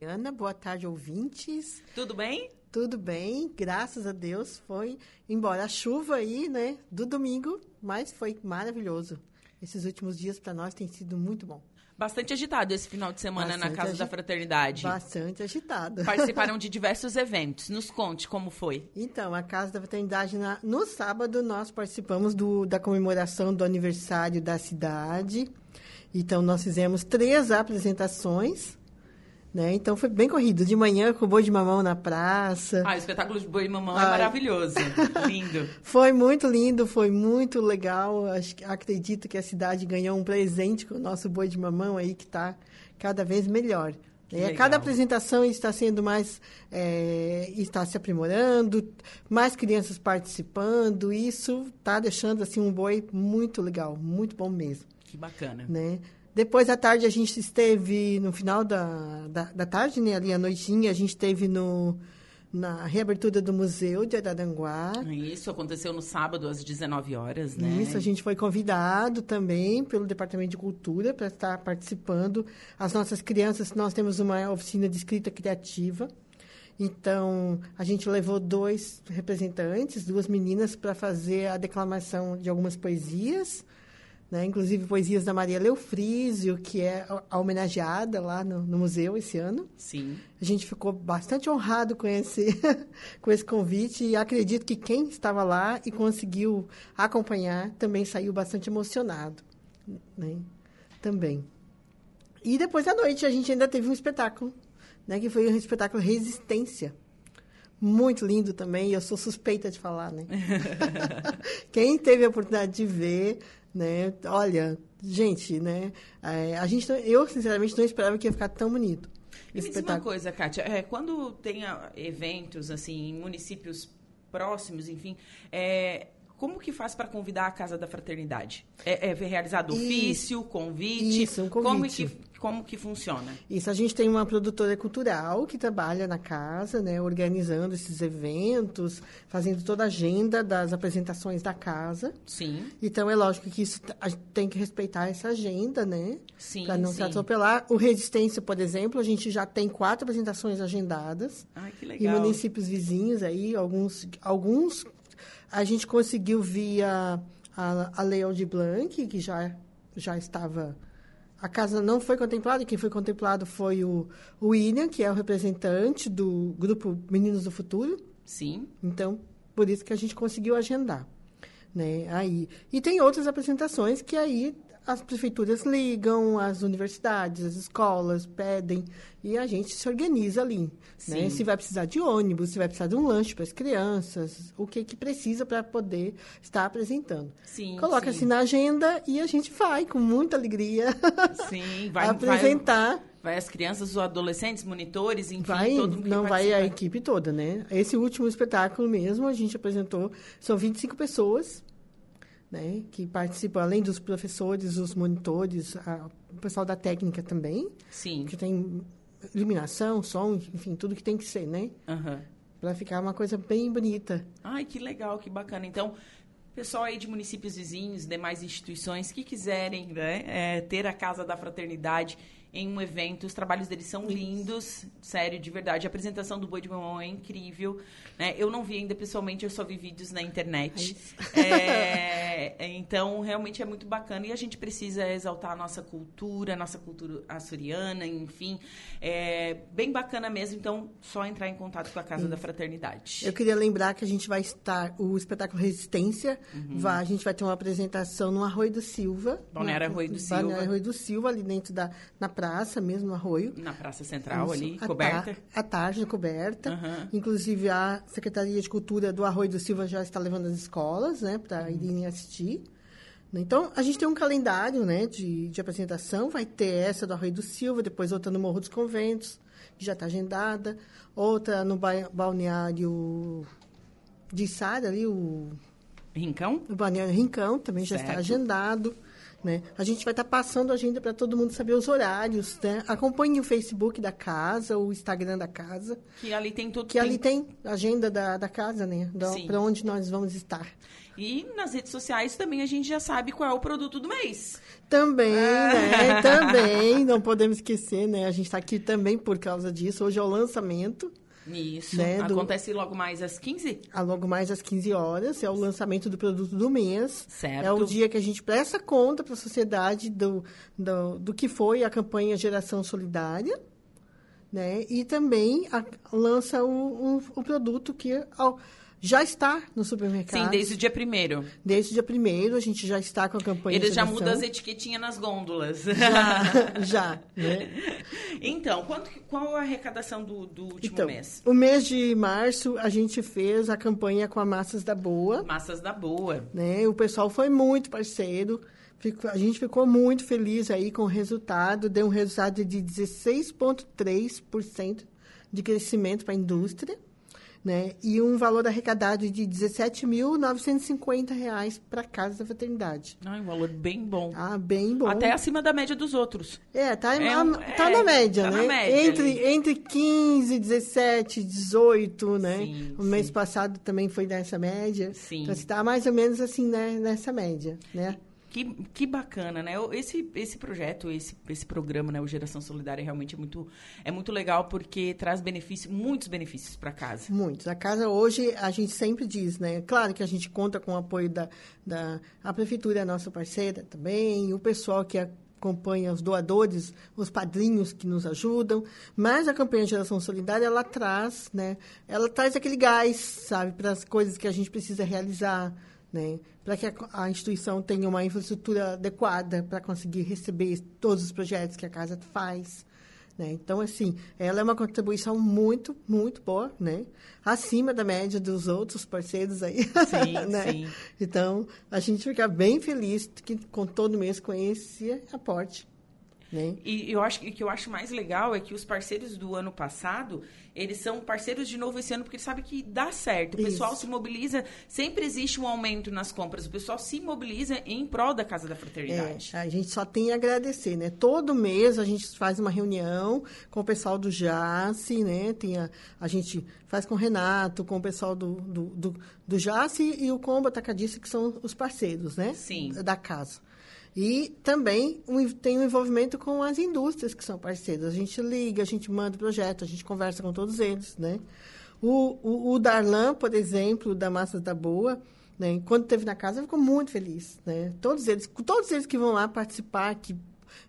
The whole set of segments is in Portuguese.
Ana, boa tarde, ouvintes. Tudo bem? Tudo bem, graças a Deus. Foi, embora a chuva aí, né, do domingo, mas foi maravilhoso. Esses últimos dias para nós tem sido muito bom. Bastante agitado esse final de semana Bastante na Casa agi- da Fraternidade. Bastante agitado. Participaram de diversos eventos. Nos conte como foi. Então, a Casa da Fraternidade, na- no sábado, nós participamos do- da comemoração do aniversário da cidade. Então, nós fizemos três apresentações. Né? Então, foi bem corrido. De manhã, com o boi de mamão na praça. Ah, o espetáculo de Boi e Mamão é Ai. maravilhoso. Lindo. Foi muito lindo, foi muito legal. Acho, acredito que a cidade ganhou um presente com o nosso boi de mamão aí, que está cada vez melhor. É, cada apresentação está sendo mais. é, está se aprimorando, mais crianças participando. Isso está deixando assim, um boi muito legal, muito bom mesmo. Que bacana. Né? Depois da tarde a gente esteve no final da, da, da tarde, né, ali à noitinha, a gente esteve no, na reabertura do Museu de Araranguá. Isso aconteceu no sábado às 19 horas, né? Isso, a gente foi convidado também pelo Departamento de Cultura para estar participando. As nossas crianças, nós temos uma oficina de escrita criativa. Então, a gente levou dois representantes, duas meninas, para fazer a declamação de algumas poesias, né? inclusive poesias da Maria Leofrísio, que é a- homenageada lá no, no museu esse ano. Sim. A gente ficou bastante honrado com esse, com esse convite e acredito que quem estava lá e conseguiu acompanhar também saiu bastante emocionado. Né? Também. E depois à noite a gente ainda teve um espetáculo, né? que foi um espetáculo Resistência. Muito lindo também, eu sou suspeita de falar, né? Quem teve a oportunidade de ver, né? Olha, gente, né? é, a gente, eu sinceramente não esperava que ia ficar tão bonito. E me diz uma coisa, Kátia, é, quando tem ah, eventos assim em municípios próximos, enfim, é, como que faz para convidar a Casa da Fraternidade? É, é realizado ofício, convite? Isso, um Como convite. que, como que funciona? Isso, a gente tem uma produtora cultural que trabalha na casa, né, organizando esses eventos, fazendo toda a agenda das apresentações da casa. Sim, Então, é lógico que isso, a gente tem que respeitar essa agenda, né? sim, Para não sim. se atropelar. O Resistência, por exemplo, a gente já tem quatro apresentações agendadas. Ai, que Em legal. municípios vizinhos aí, alguns, alguns a gente conseguiu via a, a Lei Aldir Blanc, que já, já estava... A casa não foi contemplada, quem foi contemplado foi o, o William, que é o representante do grupo Meninos do Futuro. Sim, Então, por isso que a gente conseguiu agendar. Né? Aí. E tem outras apresentações que aí as prefeituras ligam, as universidades, as escolas pedem e a gente se organiza ali. Né? Se vai precisar de ônibus, se vai precisar de um lanche para as crianças, o que, que precisa para poder estar apresentando. sim. Coloca sim. assim na agenda e a gente vai com muita alegria Sim, vai, vai, apresentar. vai as crianças, os adolescentes, monitores, enfim, Vai, todo mundo não vai a equipe toda, né? Esse último espetáculo mesmo, a gente apresentou, são 25 pessoas, né? Que participam, além dos professores, os monitores, a- o pessoal da técnica também, Sim, que tem iluminação, som, enfim, tudo que tem que ser, né? aham. Para ficar uma coisa bem bonita. Ai, que legal, que bacana. Então, pessoal aí de municípios vizinhos, demais instituições que quiserem né, é, ter a Casa da Fraternidade em um evento, os trabalhos deles são lindos, sério, de verdade. A apresentação do Boi de Mamão é incrível. né? Eu não vi ainda pessoalmente, eu só vi vídeos na internet. É, então, realmente é muito bacana. E a gente precisa exaltar a nossa cultura, a nossa cultura açoriana, enfim. É bem bacana mesmo. Então, só entrar em contato com a Casa da Fraternidade. Eu queria lembrar que a gente vai estar, o espetáculo Resistência, vai, a gente vai ter uma apresentação no Arroio do Silva. Uhum. Balneário Arroio do Silva. Balneário Arroio do Silva, ali dentro da na praça mesmo, no Arroio. Na Praça Central Isso, ali, à coberta. ta- tarde, coberta. Aham. Inclusive, a Secretaria de Cultura do Arroio do Silva já está levando as escolas, né, Uhum. para irem assistir. Então, a gente tem um calendário, né, de, de apresentação. Vai ter essa do Arroio do Silva, depois outra no Morro dos Conventos, que já está agendada. Outra no ba- balneário de Sara, ali, o, Rincão? o balneário Rincão, também já está Certo. agendado. Né? A gente vai estar tá passando a agenda para todo mundo saber os horários. Né? Acompanhe o Facebook da casa, o Instagram da casa. Que ali tem tudo. Que tem... ali tem a agenda da, da casa, né? Para onde nós vamos estar. E nas redes sociais também a gente já sabe qual é o produto do mês. Também, ah. né? Também, não podemos esquecer, né? A gente está aqui também por causa disso. Hoje é o lançamento. Isso. Né, Acontece do... logo mais às 15? A logo mais às 15 horas. É o lançamento do produto do mês. Certo. É o dia que a gente presta conta para a sociedade do, do, do que foi a campanha Geração Solidária. Né? E também a, lança o, o, o produto que... Ao, já está no supermercado. Sim, desde o dia primeiro. Desde o dia primeiro, a gente já está com a campanha Eles já mudam as etiquetinhas nas gôndolas. Já, já. Né? Então, quanto, qual a arrecadação do, do último então, mês? O mês de março, a gente fez a campanha com a Massas da Boa. Massas da Boa. Né? O pessoal foi muito parceiro. a gente ficou muito feliz aí com o resultado. Deu um resultado de 16,3% de crescimento para a indústria né? E um valor arrecadado de R$ 17.950 para a Casa da Fraternidade. Ah, um valor bem bom. Ah, bem bom. Até acima da média dos outros. É, tá, é, na, tá é, na média, tá né? Na média entre, entre 15, 17, 18, né? Sim, o sim. mês passado também foi nessa média. Sim. Então, está mais ou menos assim, né? Nessa média, né? Que, que bacana, né? Esse, esse projeto, esse, esse programa, né? O Geração Solidária, realmente é muito, é muito legal porque traz benefícios, muitos benefícios para casa. Muitos. A casa hoje, a gente sempre diz, né? Claro que a gente conta com o apoio da, da a prefeitura, é a nossa parceira também, o pessoal que acompanha os doadores, os padrinhos que nos ajudam, mas a campanha Geração Solidária ela traz, né? Ela traz aquele gás, sabe, para as coisas que a gente precisa realizar né? Para que a, a, instituição tenha uma infraestrutura adequada para conseguir receber todos os projetos que a casa faz. Né? Então, assim, ela é uma contribuição muito, muito boa, né? Acima da média dos outros parceiros aí. Sim, né? sim. Então, a gente fica bem feliz que com todo mês com esse aporte. Né? E eu acho que o que eu acho mais legal é que os parceiros do ano passado, eles são parceiros de novo esse ano porque eles sabem que dá certo. O Isso. pessoal se mobiliza, sempre existe um aumento nas compras. O pessoal se mobiliza em prol da Casa da Fraternidade. É, a gente só tem a agradecer, né? Todo mês a gente faz uma reunião com o pessoal do JASSE, né? Tem a, a gente faz com o Renato, com o pessoal do, do, do, do JASSE e o Combo Atacadista, que são os parceiros, né? Sim. Da casa. E também um, tem um envolvimento com as indústrias que são parceiras. A gente liga, a gente manda projeto, a gente conversa com todos eles, né? O, o, o Darlan, por exemplo, da Massas da Boa, né? quando esteve na casa, ficou muito feliz, né? Todos eles, todos eles que vão lá participar, que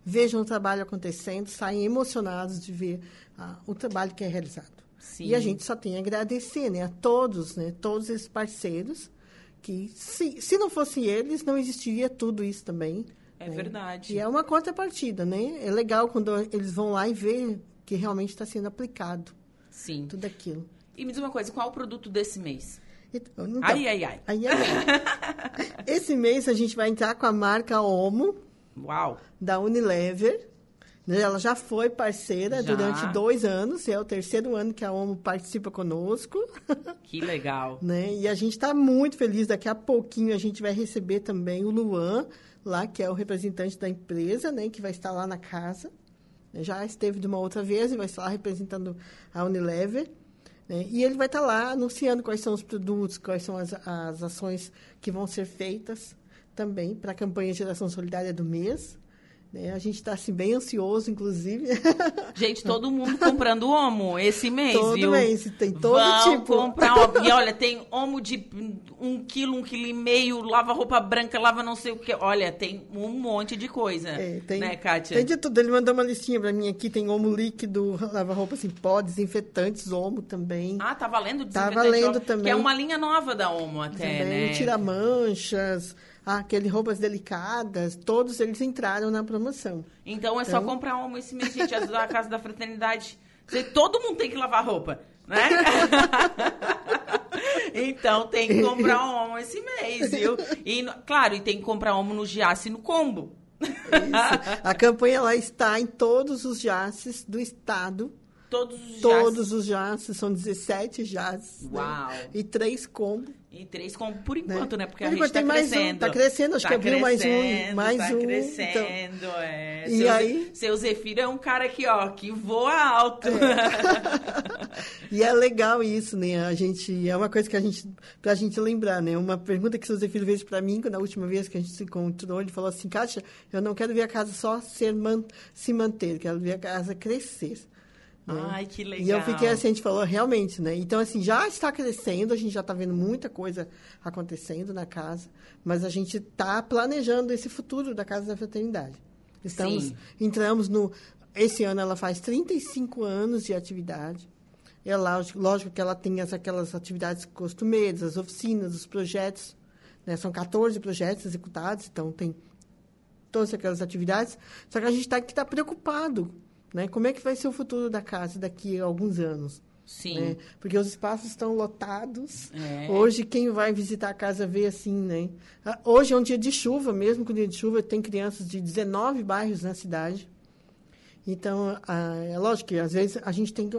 vejam o trabalho acontecendo, saem emocionados de ver ah, o trabalho que é realizado. Sim. E a gente só tem a agradecer, né? A todos, né? Todos esses parceiros que se, se não fossem eles, não existiria tudo isso também. É né? verdade. E é uma contrapartida, né? É legal quando eles vão lá e ver que realmente está sendo aplicado. Sim. Tudo aquilo. E me diz uma coisa, qual é o produto desse mês? Então, então, ai, ai, ai. ai, ai. Esse mês a gente vai entrar com a marca Omo. Uau! Da Unilever. Né? Ela já foi parceira já. durante dois anos, é o terceiro ano que a OMO participa conosco. Que legal. né? E a gente está muito feliz. Daqui a pouquinho a gente vai receber também o Luan, lá, que é o representante da empresa, né? que vai estar lá na casa. Já esteve de uma outra vez e vai estar lá representando a Unilever. Né? E ele vai estar lá anunciando quais são os produtos, quais são as, as ações que vão ser feitas também para a campanha Geração Solidária do mês. Né? A gente está assim, bem ansioso, inclusive. Gente, todo mundo comprando homo esse mês, todo viu? mês, tem todo Vão tipo. comprar homo. E olha, tem homo de um quilo, um quilo e meio, lava roupa branca, lava não sei o que. Olha, tem um monte de coisa, é, tem, né, Kátia? Tem de tudo. Ele mandou uma listinha para mim aqui, tem homo líquido, lava roupa assim, pó, desinfetantes, homo também. Ah, tá valendo Tá valendo também. Que é uma linha nova da homo até, também, né? Tira manchas aquele roupas delicadas, todos eles entraram na promoção. Então é então... só comprar uma esse mês, gente, ajudar a Casa da Fraternidade. Todo mundo tem que lavar roupa, né? então tem que comprar homo esse mês, viu? E, claro, e tem que comprar homo no Giasse no combo. Isso. A campanha lá está em todos os Giasses do estado Todos os Todos os jazzes, são 17 jazzes. né? Uau. E três combos. E três como por enquanto, né? Porque Por a gente tá mais um, crescendo. tá crescendo, acho que abriu mais um, crescendo, mais tá um, crescendo, é. E seu, aí? Seu Zefiro é um cara aqui, ó, que voa alto. E é legal isso, né? A gente, é uma coisa que a gente, pra gente lembrar, né? Uma pergunta que o seu Zé Filho fez pra mim, quando a última vez que a gente se encontrou, ele falou assim, Kátia, eu não quero ver a casa só ser man, se manter, quero ver a casa crescer. Né? Ai, que legal. E eu fiquei assim, a gente falou, realmente, né? Então, assim, já está crescendo, a gente já está vendo muita coisa acontecendo na casa, mas a gente está planejando esse futuro da Casa da Fraternidade. Estamos, Sim. entramos no... Esse ano ela faz 35 anos de atividade. É lógico, lógico que ela tem as, aquelas atividades costumeiras, as oficinas, os projetos. Né? São 14 projetos executados, então tem todas aquelas atividades. Só que a gente está que tá preocupado, né? Como é que vai ser o futuro da casa daqui a alguns anos? Sim. né? Porque os espaços estão lotados. É. Hoje, quem vai visitar a casa vê assim, né? Ah, Hoje é um dia de chuva, mesmo com dia de chuva, tem crianças de 19 bairros na cidade. Então, ah, é lógico que às vezes a gente tem,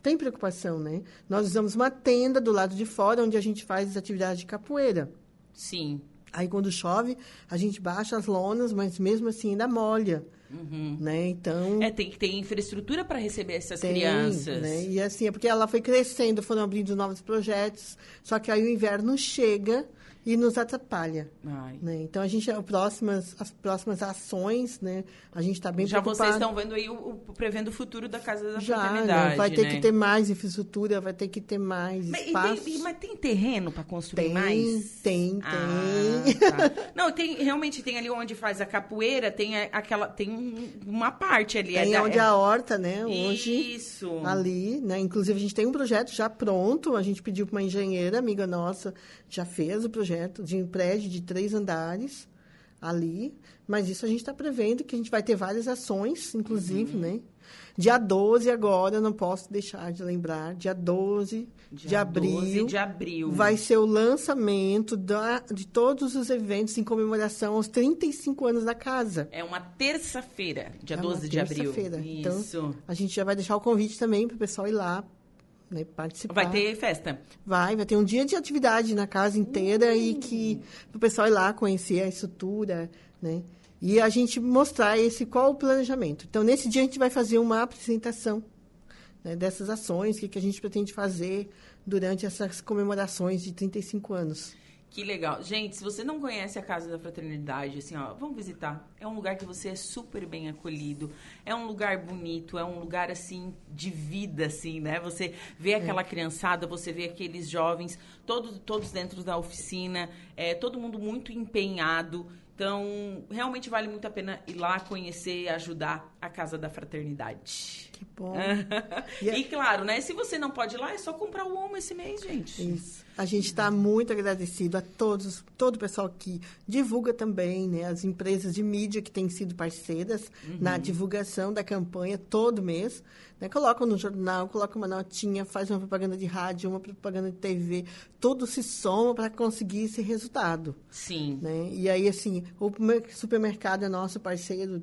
tem preocupação, né? Nós usamos uma tenda do lado de fora, onde a gente faz as atividades de capoeira. Sim. Aí, quando chove, a gente baixa as lonas, mas mesmo assim ainda molha, Uhum. né? Então... É, tem que ter infraestrutura para receber essas Tem, crianças. Né? E assim, é porque ela foi crescendo, foram abrindo novos projetos, só que aí o inverno chega e nos atrapalha. Né? Então, a gente, as próximas, as próximas ações, né? A gente está bem Já preocupado. vocês estão vendo aí o, o- prevendo o futuro da Casa da Já, Fraternidade, né? vai ter né? que ter mais infraestrutura, vai ter que ter mais Mas, espaço. tem, mas tem terreno para construir Tem, mais? tem, Ah, tem. tá. Não, tem, realmente tem ali onde faz a capoeira, tem aquela, tem um- uma parte ali. Tem é da- onde é- a horta, né? Hoje. Isso. ali, né? Inclusive a gente tem um projeto já pronto. A gente pediu para uma engenheira amiga nossa, já fez o projeto de um prédio de três andares ali. Mas isso a gente está prevendo que a gente vai ter várias ações, inclusive, Uhum. né? Dia 12 agora, não posso deixar de lembrar, dia 12 de Dia abril. 12 de abril. Vai ser o lançamento da, de todos os eventos em comemoração aos 35 anos da casa. É uma terça-feira, dia É uma 12 de abril. terça-feira. Então, Isso. A gente já vai deixar o convite também para o pessoal ir lá né, participar. Vai ter festa. Vai, vai ter um dia de atividade na casa inteira e que o pessoal ir lá conhecer a estrutura, né? E a gente mostrar esse qual o planejamento. Então, nesse dia a gente vai fazer uma apresentação né, dessas ações, o que, que a gente pretende fazer durante essas comemorações de 35 anos. Que legal. Gente, se você não conhece a Casa da Fraternidade, assim, ó, vamos visitar. É um lugar que você é super bem acolhido. É um lugar bonito, é um lugar, assim, de vida, assim, né? Você vê aquela criançada, você vê aqueles jovens, todos, todos dentro da oficina, é, todo mundo muito empenhado. Então, realmente vale muito a pena ir lá conhecer e ajudar a Casa da Fraternidade. Que bom. e, E- claro, né? Se você não pode ir lá, é só comprar o Omo esse mês, gente. Isso. A gente está muito agradecido a todos, todo o pessoal que divulga também, né? As empresas de mídia que têm sido parceiras na divulgação da campanha todo mês. Né? Colocam no jornal, colocam uma notinha, faz uma propaganda de rádio, uma propaganda de TV. Tudo se soma para conseguir esse resultado. Sim. Né? E aí, assim, o mer- supermercado é nosso parceiro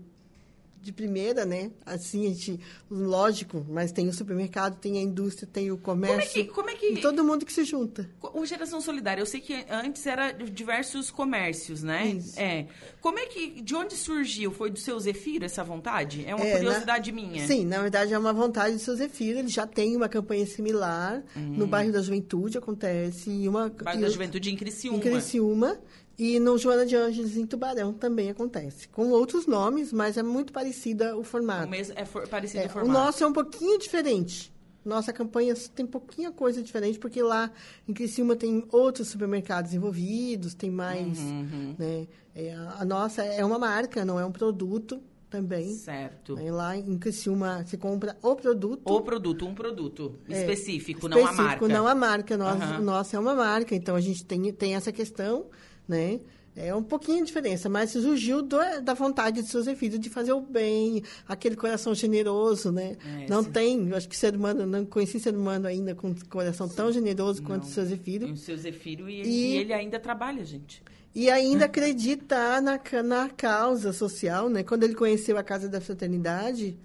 de primeira, né? Assim, a gente, lógico, mas tem o supermercado, tem a indústria, tem o Como é comércio. que. Como é que E todo mundo que se junta. O Geração Solidária, eu sei que antes era diversos comércios, né? Isso. É. Como é que. De onde surgiu? Foi do seu Zefiro essa vontade? É uma É, curiosidade minha. Sim, na verdade é uma vontade do seu Zefiro. Ele já tem uma campanha similar. No bairro da Juventude acontece. E uma. Bairro e da Juventude em Criciúma. Em Criciúma. E no Joana de Ângeles, em Tubarão, também acontece. Com outros nomes, mas é muito parecida o formato. O mesmo, é for- parecido É, o o formato. nosso é um pouquinho diferente. Nossa campanha tem pouquinha coisa diferente, porque lá em Criciúma tem outros supermercados envolvidos, tem mais... Uhum. Né, é, a, nossa é uma marca, não é um produto também. Certo. Né, lá em Criciúma, você compra o produto... O produto, um produto é, específico, não a marca. não a marca. Nós, Aham. O nosso é uma marca, então a gente tem, tem essa questão, né? É um pouquinho de diferença, mas surgiu do- da vontade de seus filhos de fazer o bem, aquele coração generoso, né? É, não sim. tem, eu acho que ser humano, não conheci ser humano ainda com coração tão generoso quanto o seu E Zefiro. o seu Zefiro e, E- e ele ainda trabalha, gente. E ainda acreditar na, na causa social, né? Quando ele conheceu a Casa da Fraternidade,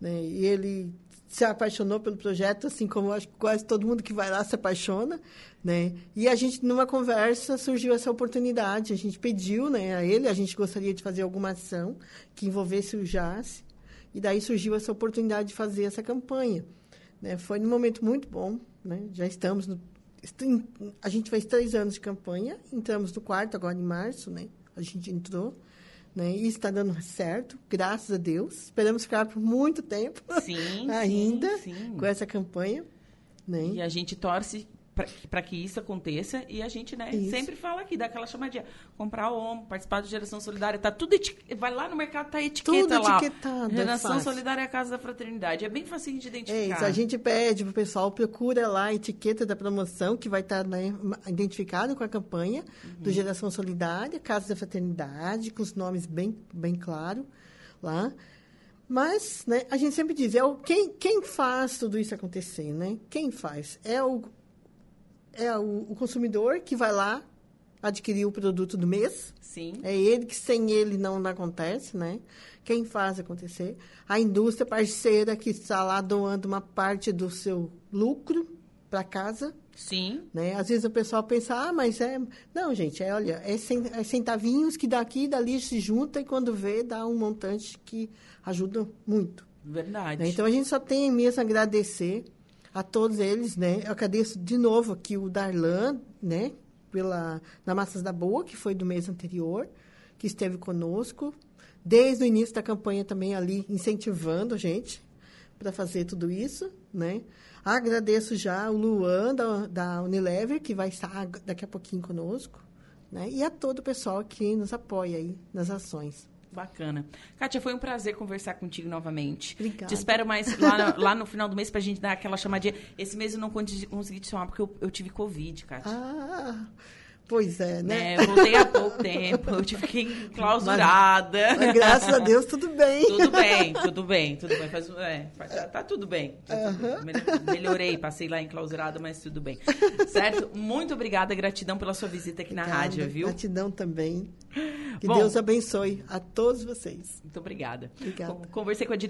né? E ele se apaixonou pelo projeto, assim como acho que quase todo mundo que vai lá se apaixona, né? E a gente, numa conversa, surgiu essa oportunidade. A gente pediu né, a ele, a gente gostaria de fazer alguma ação que envolvesse o JAS, e daí surgiu essa oportunidade de fazer essa campanha. Né? Foi um momento muito bom, né? Já estamos no... A gente fez três anos de campanha, entramos no quarto agora em março, né? A gente entrou né? E está dando certo, graças a Deus. Esperamos ficar por muito tempo sim, ainda sim, sim. com essa campanha. Né? E a gente torce para que isso aconteça e a gente né sempre fala aqui daquela chamadinha comprar o ombro participar do geração solidária tá tudo vai lá no mercado tá etiqueta tudo lá etiquetado, é geração é solidária é a casa da fraternidade é bem fácil de identificar é isso, a gente pede pro pessoal procura lá a etiqueta da promoção que vai estar tá, né, identificado com a campanha uhum. do geração solidária casa da fraternidade com os nomes bem bem claro lá. Mas né, a gente sempre diz é o quem quem faz tudo isso acontecer né? Quem faz? É o é o, o, consumidor que vai lá adquirir o produto do mês. Sim. É ele que sem ele não, acontece, né? Quem faz acontecer. A indústria parceira que está lá doando uma parte do seu lucro para casa. Sim. Né? Às vezes o pessoal pensa, ah, mas é... Não, gente, é, olha, é, é centavinhos que daqui e dali se junta e quando vê, dá um montante que ajuda muito. Verdade. Né? Então, a gente só tem mesmo a agradecer a todos eles, né? Eu agradeço de novo aqui o Darlan, né? Pela, na Massas da Boa, que foi do mês anterior, que esteve conosco, desde o início da campanha também ali, incentivando a gente para fazer tudo isso, né? Agradeço já o Luan, da, da Unilever, que vai estar daqui a pouquinho conosco, né? E a todo o pessoal que nos apoia aí nas ações. Bacana. Kátia, foi um prazer conversar contigo novamente. Obrigada. Te espero mais lá no, lá no final do mês pra gente dar aquela chamadinha. Esse mês eu não consegui te chamar porque eu, eu tive Covid, Kátia. Ah, Pois é, né? É, voltei há pouco tempo, eu tive que clausurada. Mas, mas, graças a Deus, tudo bem. Tudo bem, tudo bem, tudo bem. Faz, é, tá, tudo bem. Tá tudo, melhorei, passei lá em clausurada, mas tudo bem. Certo? Muito obrigada, gratidão pela sua visita aqui na rádio, viu? Gratidão também. Que Bom, Deus abençoe a todos vocês. Muito obrigada. Obrigada. Conversei com a diretora.